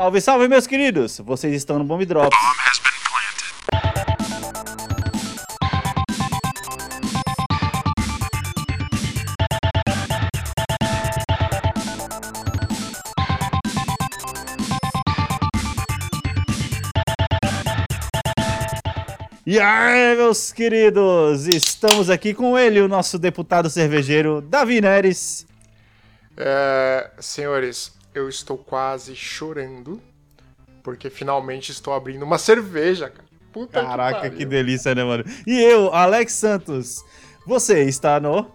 Salve, salve, meus queridos! Vocês estão no Bomb Drops. E aí, meus queridos, estamos aqui com ele, o nosso deputado cervejeiro, Davi Neres. É, senhores, eu estou quase chorando, porque finalmente estou abrindo uma cerveja, cara. Puta Caraca, que, que, delícia, né, mano? E eu, Alex Santos, você está no...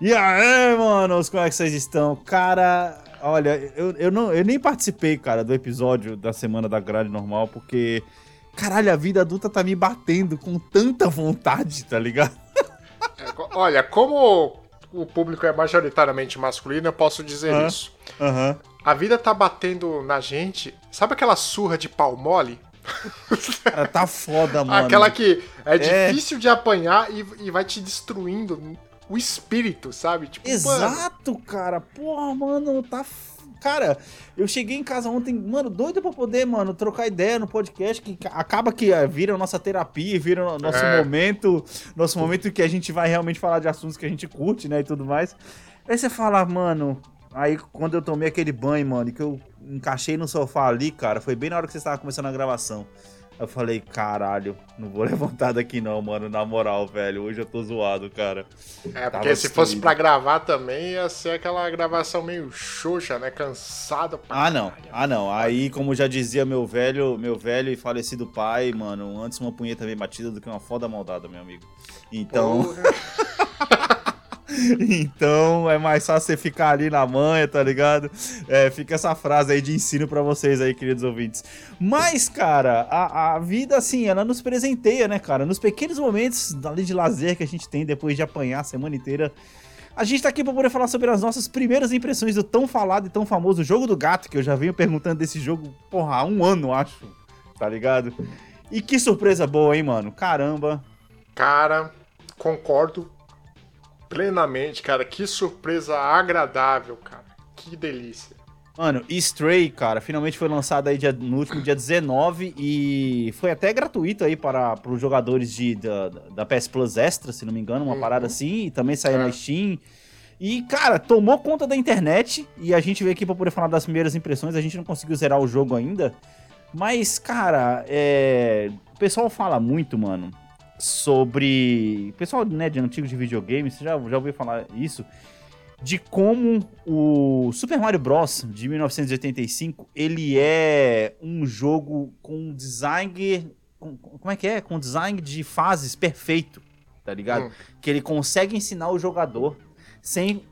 E aí, manos, como é que vocês estão? Cara, olha, eu, eu, não, eu nem participei, cara, do episódio da Semana da Grade Normal, porque caralho, a vida adulta tá me batendo com tanta vontade, tá ligado? É, olha, como o público é majoritariamente masculino, eu posso dizer uhum. isso. Uhum. A vida tá batendo na gente. Sabe aquela surra de pau mole? Cara, tá foda, mano. Aquela que é, é... difícil de apanhar e, e, vai te destruindo o espírito, sabe? Tipo, Exato, mano. cara. Porra, mano, tá Cara, eu cheguei em casa ontem, mano, doido pra poder, mano, trocar ideia no podcast, que acaba que eh, vira nossa terapia, vira nosso é. momento, nosso momento que a gente vai realmente falar de assuntos que a gente curte, né, e tudo mais. Aí você fala, mano, aí quando eu tomei aquele banho, mano, que eu encaixei no sofá ali, cara, foi bem na hora que você estava começando a gravação. Eu falei, caralho, não vou levantar daqui não, mano. Na moral, velho. Hoje eu tô zoado, cara. É, porque se fosse pra gravar também, ia ser aquela gravação meio xoxa, né? Cansada pra Ah, não. Ah, não. Aí, como já dizia meu velho, meu velho e falecido pai, mano, antes uma punheta bem batida do que uma foda maldada, meu amigo. Então. Então é mais fácil você ficar ali na manha, tá ligado? É, fica essa frase aí de ensino para vocês aí, queridos ouvintes. Mas, cara, a, a vida, assim, ela nos presenteia, né, cara? Nos pequenos momentos ali de lazer que a gente tem depois de apanhar a semana inteira. A gente tá aqui pra poder falar sobre as nossas primeiras impressões do tão falado e tão famoso Jogo do Gato, que eu já venho perguntando desse jogo, porra, há um ano, acho, tá ligado? E que surpresa boa, hein, mano? Caramba. Cara, concordo plenamente, cara. Que surpresa agradável, cara. Que delícia. Mano, Stray, cara, finalmente foi lançado aí dia, no último dia 19 e foi até gratuito aí para, para os jogadores de, da, da PS Plus Extra, se não me engano, uma uhum. parada assim, e também saiu é. na Steam. E, cara, tomou conta da internet e a gente veio aqui para poder falar das primeiras impressões. A gente não conseguiu zerar o jogo ainda, mas, cara, é... o pessoal fala muito, mano, sobre. Pessoal né, de antigo de videogame, você já, já ouviu falar isso? De como o Super Mario Bros. de 1985 ele é um jogo com design. Com, como é que é? Com design de fases perfeito, tá ligado? Hum. Que ele consegue ensinar o jogador sem.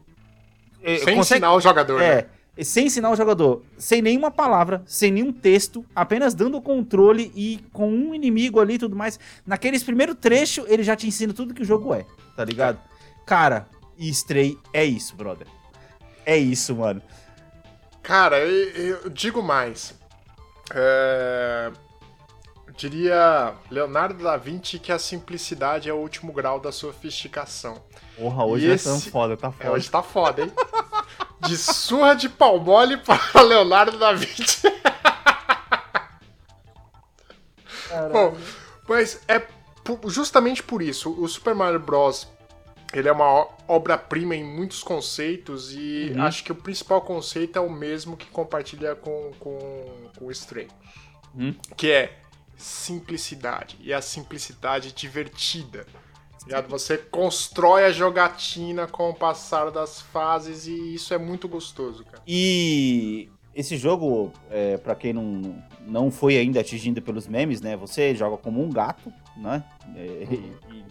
Eh, sem consegue, ensinar o jogador, é, né? Sem ensinar o jogador, sem nenhuma palavra, sem nenhum texto, apenas dando o controle e com um inimigo ali e tudo mais. Naqueles primeiro trecho, ele já te ensina tudo que o jogo é, tá ligado? Cara, e Stray é isso, brother. É isso, mano. Cara, eu, eu digo mais. É... Eu diria Leonardo da Vinci que a simplicidade é o último grau da sofisticação. Porra, hoje e é tão foda, tá foda. É, hoje tá foda, hein? De surra de pau mole para Leonardo da Vinci. Bom, mas é justamente por isso. O Super Mario Bros. Ele é uma obra-prima em muitos conceitos e uhum. acho que o principal conceito é o mesmo que compartilha com, com, com o Stray. Uhum. Que é simplicidade. E a simplicidade divertida. Ligado? Você constrói a jogatina com o passar das fases e isso é muito gostoso, cara. E esse jogo, é, para quem não, não foi ainda atingido pelos memes, né? Você joga como um gato, né? É, uhum. e, e,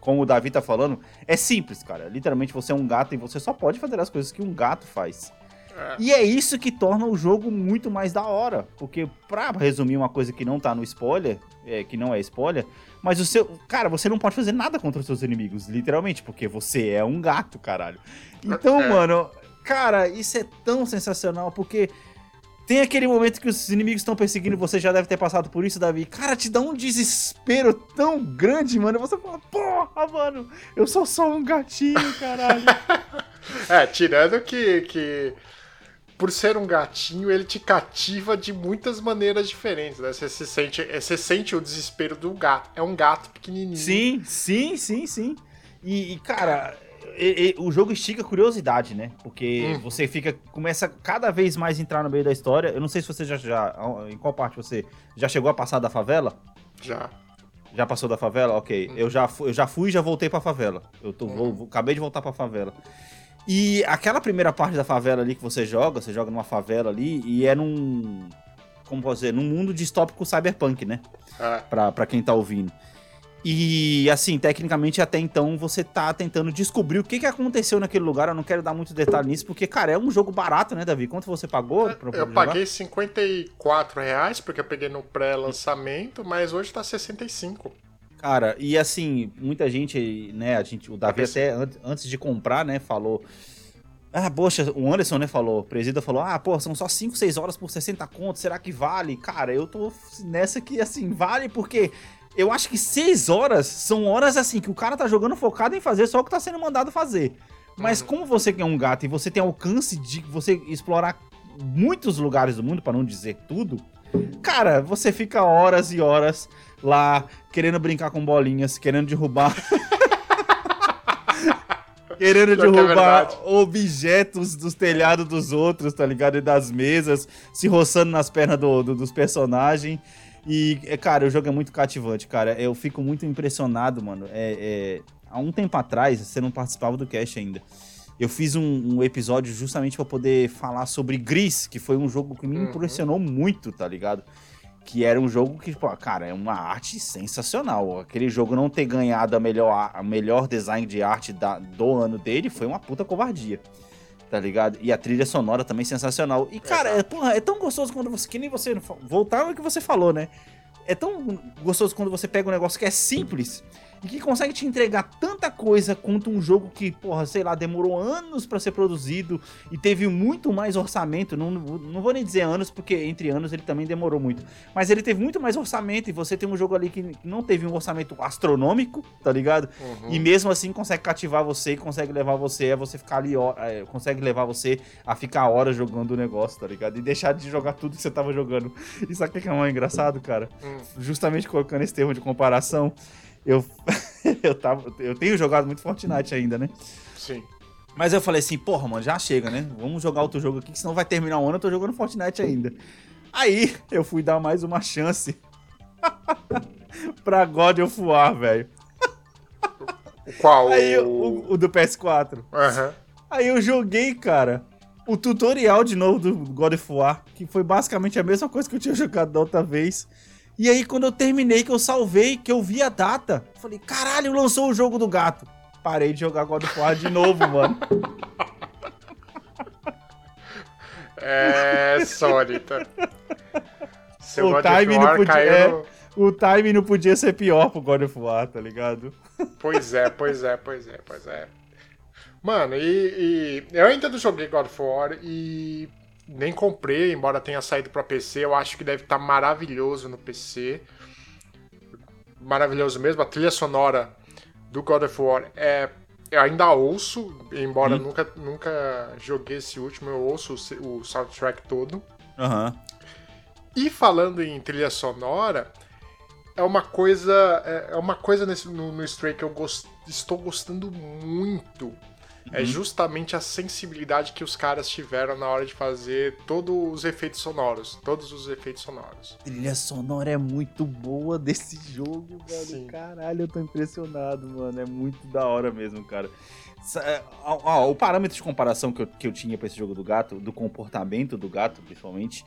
como o Davi tá falando, é simples, cara. Literalmente você é um gato e você só pode fazer as coisas que um gato faz. É. E é isso que torna o jogo muito mais da hora. Porque, pra resumir uma coisa que não tá no spoiler, é, que não é spoiler, mas o seu. Cara, você não pode fazer nada contra os seus inimigos, literalmente, porque você é um gato, caralho. Então, é. mano, cara, isso é tão sensacional, porque. Tem aquele momento que os inimigos estão perseguindo, você já deve ter passado por isso, Davi. Cara, te dá um desespero tão grande, mano. Você fala, porra, mano, eu sou só um gatinho, caralho. é, tirando que, que por ser um gatinho, ele te cativa de muitas maneiras diferentes, né? Você se sente, é, você sente o desespero do gato. É um gato pequenininho. Sim, sim, sim, sim. E, e cara, e, e, o jogo estica a curiosidade, né? Porque hum. você fica. Começa cada vez mais a entrar no meio da história. Eu não sei se você já, já. Em qual parte você já chegou a passar da favela? Já. Já passou da favela? Ok. Hum. Eu, já, eu já fui e já voltei pra favela. Eu tô, hum. vou, acabei de voltar pra favela. E aquela primeira parte da favela ali que você joga, você joga numa favela ali e é num. Como posso dizer? Num mundo distópico cyberpunk, né? É. Pra, pra quem tá ouvindo. E assim, tecnicamente até então você tá tentando descobrir o que, que aconteceu naquele lugar. Eu não quero dar muito detalhe nisso, porque, cara, é um jogo barato, né, Davi? Quanto você pagou? Pra eu paguei 54 reais, porque eu peguei no pré-lançamento, mas hoje tá 65. Cara, e assim, muita gente, né, a gente, o Davi até antes de comprar, né, falou. Ah, poxa, o Anderson, né, falou, o presida falou, ah, pô, são só 5, 6 horas por 60 contos, será que vale? Cara, eu tô nessa que, assim, vale porque eu acho que 6 horas são horas, assim, que o cara tá jogando focado em fazer só o que tá sendo mandado fazer. Mas uhum. como você é um gato e você tem alcance de você explorar muitos lugares do mundo, para não dizer tudo, cara, você fica horas e horas lá querendo brincar com bolinhas, querendo derrubar. querendo é derrubar é objetos dos telhados dos outros, tá ligado? E das mesas, se roçando nas pernas do, do, dos personagens. E, é, cara, o jogo é muito cativante, cara. Eu fico muito impressionado, mano. É, é... Há um tempo atrás, você não participava do cast ainda. Eu fiz um, um episódio justamente para poder falar sobre Gris, que foi um jogo que me uhum. impressionou muito, tá ligado? que era um jogo que, pô, cara, é uma arte sensacional. Aquele jogo não ter ganhado a melhor, a melhor design de arte da, do ano dele foi uma puta covardia. Tá ligado? E a trilha sonora também sensacional. E, cara, é, porra, é tão gostoso quando você. Que nem você. Voltar ao que você falou, né? É tão gostoso quando você pega um negócio que é simples e que consegue te entregar tanta coisa quanto um jogo que, porra, sei lá, demorou anos para ser produzido e teve muito mais orçamento. Não, não vou nem dizer anos, porque entre anos ele também demorou muito. Mas ele teve muito mais orçamento e você tem um jogo ali que não teve um orçamento astronômico, tá ligado? Uhum. E mesmo assim consegue cativar você e consegue levar você a você ficar ali, é, consegue levar você a ficar horas jogando o negócio, tá ligado? E deixar de jogar tudo que você tava jogando. Isso aqui que é mais engraçado, cara. Uhum. Justamente colocando esse termo de comparação eu, eu, tava, eu tenho jogado muito Fortnite ainda, né? Sim. Mas eu falei assim, porra, mano, já chega, né? Vamos jogar outro jogo aqui, que senão vai terminar o ano, eu tô jogando Fortnite ainda. Aí eu fui dar mais uma chance pra God of War, velho. Qual? Aí, o, o do PS4. Uhum. Aí eu joguei, cara, o tutorial de novo do God of War, que foi basicamente a mesma coisa que eu tinha jogado da outra vez. E aí, quando eu terminei, que eu salvei, que eu vi a data, falei, caralho, lançou o jogo do gato. Parei de jogar God of War de novo, mano. É, sólida. Seu o God time não podia, é, no... O time não podia ser pior pro God of War, tá ligado? Pois é, pois é, pois é, pois é. Mano, e, e eu ainda não joguei God of War e nem comprei, embora tenha saído para PC. Eu acho que deve estar tá maravilhoso no PC. Maravilhoso mesmo. A trilha sonora do God of War é. Eu ainda ouço, embora hum. nunca, nunca joguei esse último, eu ouço o, o soundtrack todo. Uhum. E falando em trilha sonora, é uma coisa. É, é uma coisa nesse, no, no Stray que eu gost, estou gostando muito é uhum. justamente a sensibilidade que os caras tiveram na hora de fazer todos os efeitos sonoros. Todos os efeitos sonoros. A trilha sonora é muito boa desse jogo, velho. Sim. Caralho, eu tô impressionado, mano. É muito da hora mesmo, cara. É, o parâmetro de comparação que eu, que eu tinha pra esse jogo do gato, do comportamento do gato, principalmente,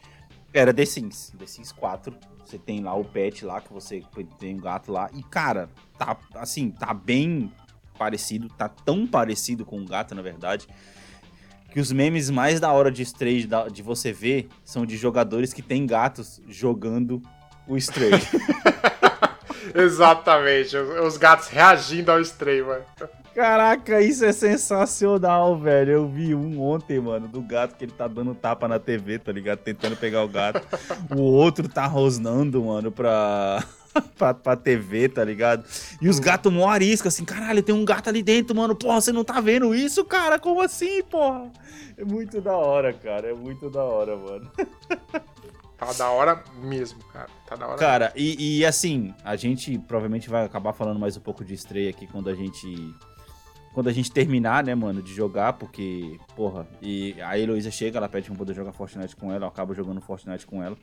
era The Sims. The Sims 4. Você tem lá o pet lá, que você tem um gato lá. E, cara, tá assim, tá bem parecido, tá tão parecido com o gato, na verdade, que os memes mais da hora de Stray de você ver são de jogadores que têm gatos jogando o Stray. Exatamente, os, gatos reagindo ao Stray, mano. Caraca, isso é sensacional, velho. Eu vi um ontem, mano, do gato que ele tá dando tapa na TV, tá ligado? Tentando pegar o gato. o outro tá rosnando, mano, pra pra, pra TV, tá ligado? E os gatos mó arisca, assim, caralho, tem um gato ali dentro, mano. Porra, você não tá vendo isso, cara? Como assim, porra? É muito da hora, cara. É muito da hora, mano. Tá da hora mesmo, cara. Tá da hora. Cara, e, e, assim, a gente provavelmente vai acabar falando mais um pouco de estreia aqui quando a gente. Quando a gente terminar, né, mano, de jogar, porque, porra, e a Heloísa chega, ela pede pra poder jogar Fortnite com ela, eu acabo jogando Fortnite com ela.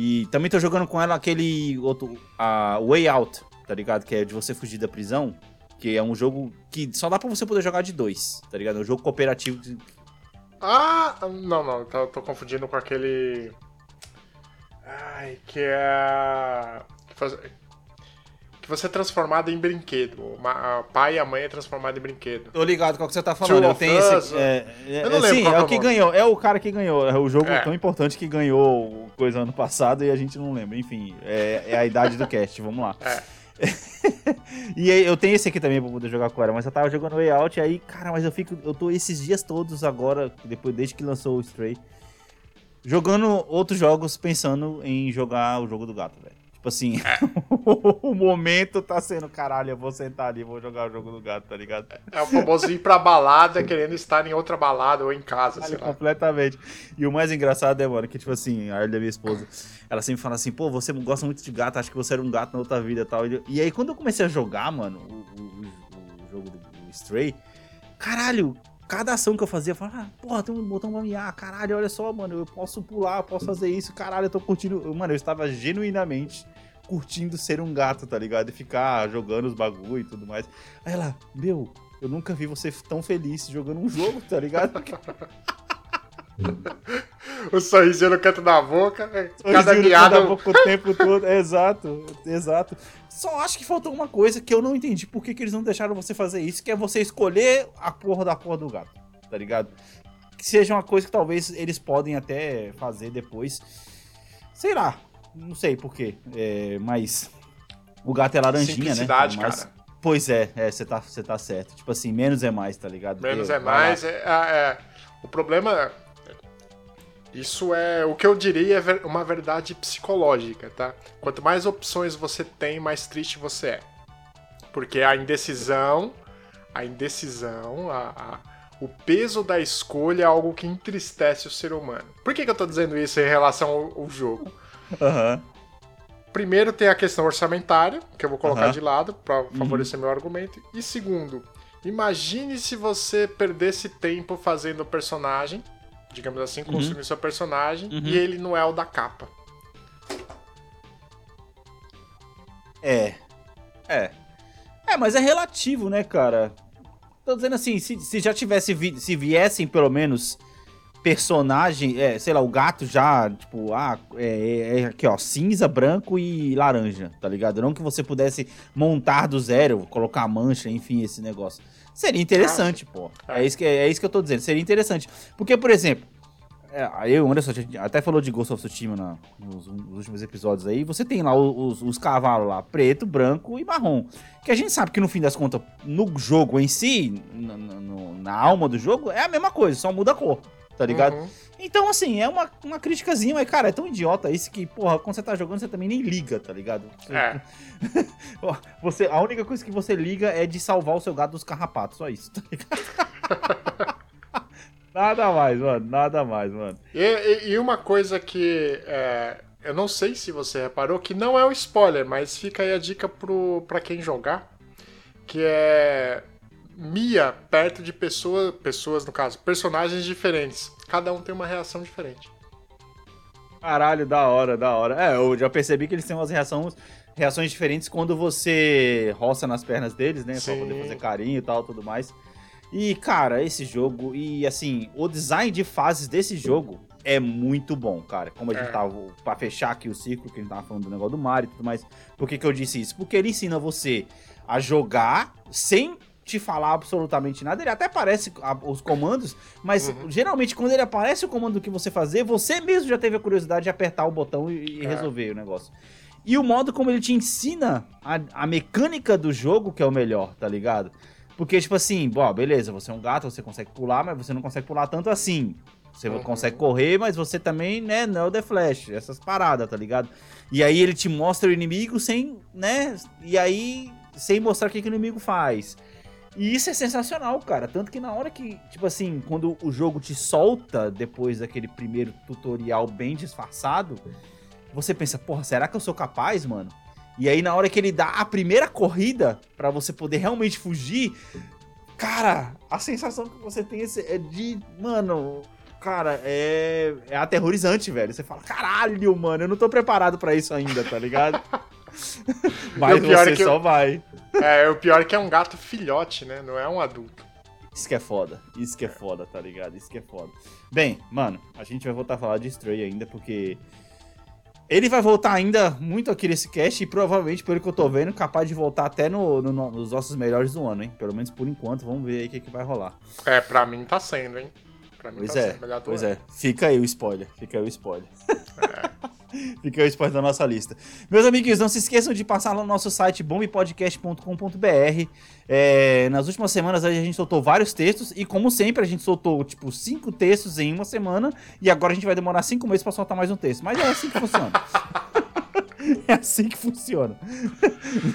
E também tô jogando com ela aquele outro, a Way Out, tá ligado? Que é de você fugir da prisão, que é um jogo que só dá pra você poder jogar de dois, tá ligado? É um jogo cooperativo. Ah, não, não, tô, tô confundindo com aquele Ai, que é. Que você é transformado em brinquedo. O pai e a mãe é transformado em brinquedo. Tô ligado qual que você tá falando. Eu tenho esse. É, é, eu não lembro. Sim, é, é o que ganhou. É o cara que ganhou. É o jogo é. tão importante que ganhou coisa ano passado e a gente não lembra. Enfim, é, é a idade do cast. Vamos lá. É. e eu tenho esse aqui também pra poder jogar com ela, mas eu tava jogando Way Out e aí, cara, mas eu fico. Eu tô esses dias todos agora, depois desde que lançou o Stray jogando outros jogos pensando em jogar o jogo do gato, velho. Tipo assim, é. o momento tá sendo, caralho, eu vou sentar ali, vou jogar o jogo do gato, tá ligado? É o famoso ir pra balada querendo estar em outra balada ou em casa, sei lá. Completamente. E o mais engraçado é, mano, que tipo assim, a Arlia, minha esposa, ela sempre fala assim, pô, você gosta muito de gato, acho que você era um gato na outra vida e tal. E aí quando eu comecei a jogar, mano, o, o, o jogo do Stray, caralho, cada ação que eu fazia, eu falava, ah, porra, tem um botão pra miar, caralho, olha só, mano, eu posso pular, eu posso fazer isso, caralho, eu tô curtindo. Mano, eu estava genuinamente curtindo ser um gato, tá ligado? E ficar jogando os bagulho e tudo mais. Aí ela, meu, eu nunca vi você tão feliz jogando um jogo, tá ligado? o sorrisinho no canto da boca, né? cada miada. o tempo todo, exato, exato. Só acho que faltou uma coisa que eu não entendi por que, que eles não deixaram você fazer isso, que é você escolher a porra da porra do gato, tá ligado? Que seja uma coisa que talvez eles podem até fazer depois. Sei lá, não sei porquê, é, mas o gato é laranjinha, né? Mas, cara. Pois é, é, você tá, tá certo. Tipo assim, menos é mais, tá ligado? Menos é mais, é, é, o problema isso é o que eu diria é uma verdade psicológica, tá? Quanto mais opções você tem, mais triste você é. Porque a indecisão, a indecisão, a, a, o peso da escolha é algo que entristece o ser humano. Por que, que eu tô dizendo isso em relação ao, ao jogo? Uhum. Primeiro tem a questão orçamentária, que eu vou colocar uhum. de lado para favorecer uhum. meu argumento. E segundo, imagine se você perdesse tempo fazendo o personagem digamos assim, consumir uhum. seu personagem uhum. e ele não é o da capa. É. É. É, mas é relativo, né, cara? Tô dizendo assim, se, se já tivesse vi, se viessem pelo menos personagem, é, sei lá, o gato já, tipo, ah, é, é, aqui ó, cinza, branco e laranja, tá ligado? Não que você pudesse montar do zero, colocar mancha, enfim, esse negócio. Seria interessante, ah, pô. É. é. isso que, é isso que eu tô dizendo. Seria interessante. Porque, por exemplo, é, eu, Anderson, até falou de Ghost of Tsushima na, nos, nos, últimos episódios aí. Você tem lá os, os, cavalos lá, preto, branco e marrom. Que a gente sabe que no fim das contas, no jogo em si, na, no, na alma do jogo, é a mesma coisa, só muda a cor, tá ligado? Uhum. Então, assim, é uma, uma criticazinha, mas, cara, é tão idiota isso que, porra, quando você tá jogando, você também nem liga, tá ligado? É. você, a única coisa que você liga é de salvar o seu gato dos carrapatos, só isso, tá ligado? nada mais, mano, nada mais, mano. E, e, e uma coisa que é, eu não sei se você reparou, que não é um spoiler, mas fica aí a dica pro, pra quem jogar, que é Mia perto de pessoas, pessoas no caso, personagens diferentes. Cada um tem uma reação diferente. Caralho, da hora, da hora. É, eu já percebi que eles têm umas reações, reações diferentes quando você roça nas pernas deles, né? Sim. Pra poder fazer carinho e tal, tudo mais. E, cara, esse jogo, e assim, o design de fases desse jogo é muito bom, cara. Como a gente é. tava, pra fechar aqui o ciclo, que a gente tava falando do negócio do Mario e tudo mais. Por que, que eu disse isso? Porque ele ensina você a jogar sem te falar absolutamente nada. Ele até aparece os comandos, mas uhum. geralmente quando ele aparece o comando que você fazer, você mesmo já teve a curiosidade de apertar o botão e, e é. resolver o negócio. E o modo como ele te ensina a, a mecânica do jogo que é o melhor, tá ligado? Porque, tipo assim, bom, beleza, você é um gato, você consegue pular, mas você não consegue pular tanto assim. Você uhum. consegue correr, mas você também, né, não é o The Flash, essas paradas, tá ligado? E aí ele te mostra o inimigo sem, né, e aí sem mostrar o que, que o inimigo faz. E isso é sensacional, cara. Tanto que na hora que, tipo assim, quando o jogo te solta depois daquele primeiro tutorial bem disfarçado, você pensa, porra, será que eu sou capaz, mano? E aí na hora que ele dá a primeira corrida para você poder realmente fugir, cara, a sensação que você tem é de, mano, cara, é, é aterrorizante, velho. Você fala, caralho, mano, eu não tô preparado para isso ainda, tá ligado? Mas você é só eu... vai. É, o pior é que é um gato filhote, né? Não é um adulto. Isso que é foda. Isso que é foda, tá ligado? Isso que é foda. Bem, mano, a gente vai voltar a falar de Stray ainda, porque ele vai voltar ainda muito aqui nesse cast e provavelmente, pelo que eu tô vendo, capaz de voltar até no, no, nos nossos melhores do ano, hein? Pelo menos por enquanto, vamos ver aí o que, que vai rolar. É, pra mim tá sendo, hein? Pra mim pois tá é, sendo pois ano. é. Fica aí o spoiler, fica aí o spoiler. É. Fica o spoiler da nossa lista. Meus amiguinhos, não se esqueçam de passar lá no nosso site bombpodcast.com.br. É, nas últimas semanas a gente soltou vários textos e, como sempre, a gente soltou tipo cinco textos em uma semana e agora a gente vai demorar cinco meses para soltar mais um texto. Mas é assim que funciona. é assim que funciona.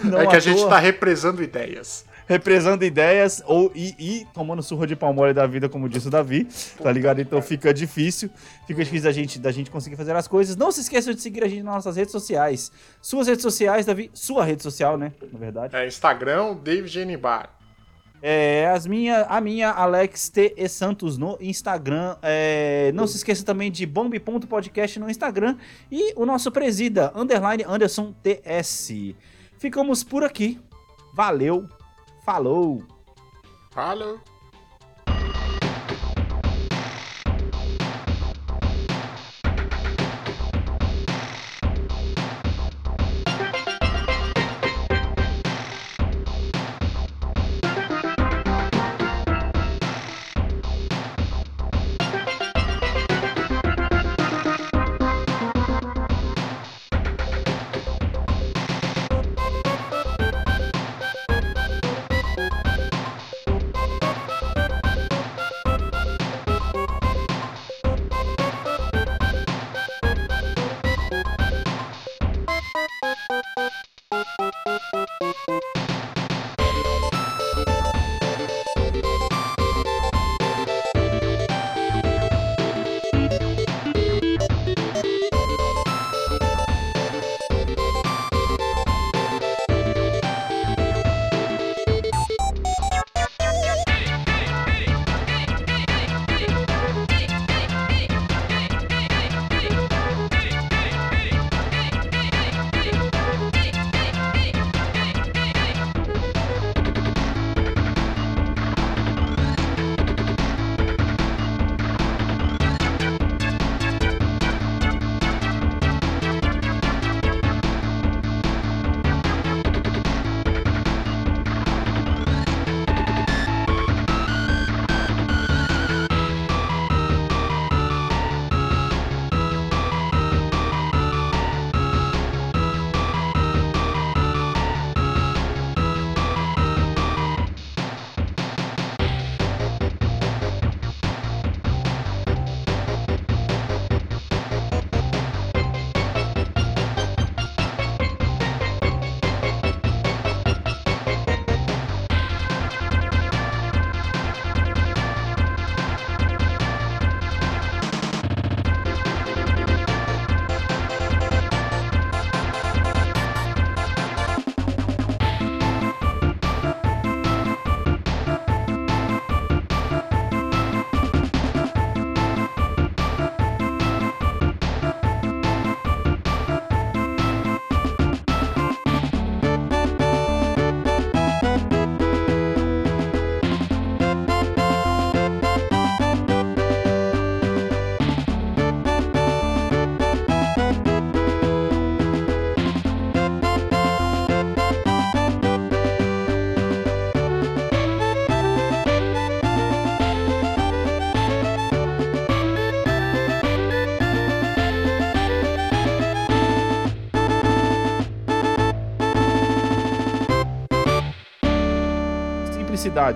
Não é que a gente toa... tá represando ideias represando ideias ou e, e tomando surra de palmole da vida, como disse o Davi, tá ligado? Então fica difícil, fica difícil da gente, da gente conseguir fazer as coisas. Não se esqueçam de seguir a gente nas nossas redes sociais. Suas redes sociais, Davi, sua rede social, né? Na verdade. É Instagram, David Genibar. É, as minha, a minha, Alex T. E Santos no Instagram. É, não se esqueça também de bomb.podcast no Instagram. E o nosso presida, underline Anderson TS. Ficamos por aqui. Valeu, Falou! Falou!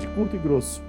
Curto e grosso.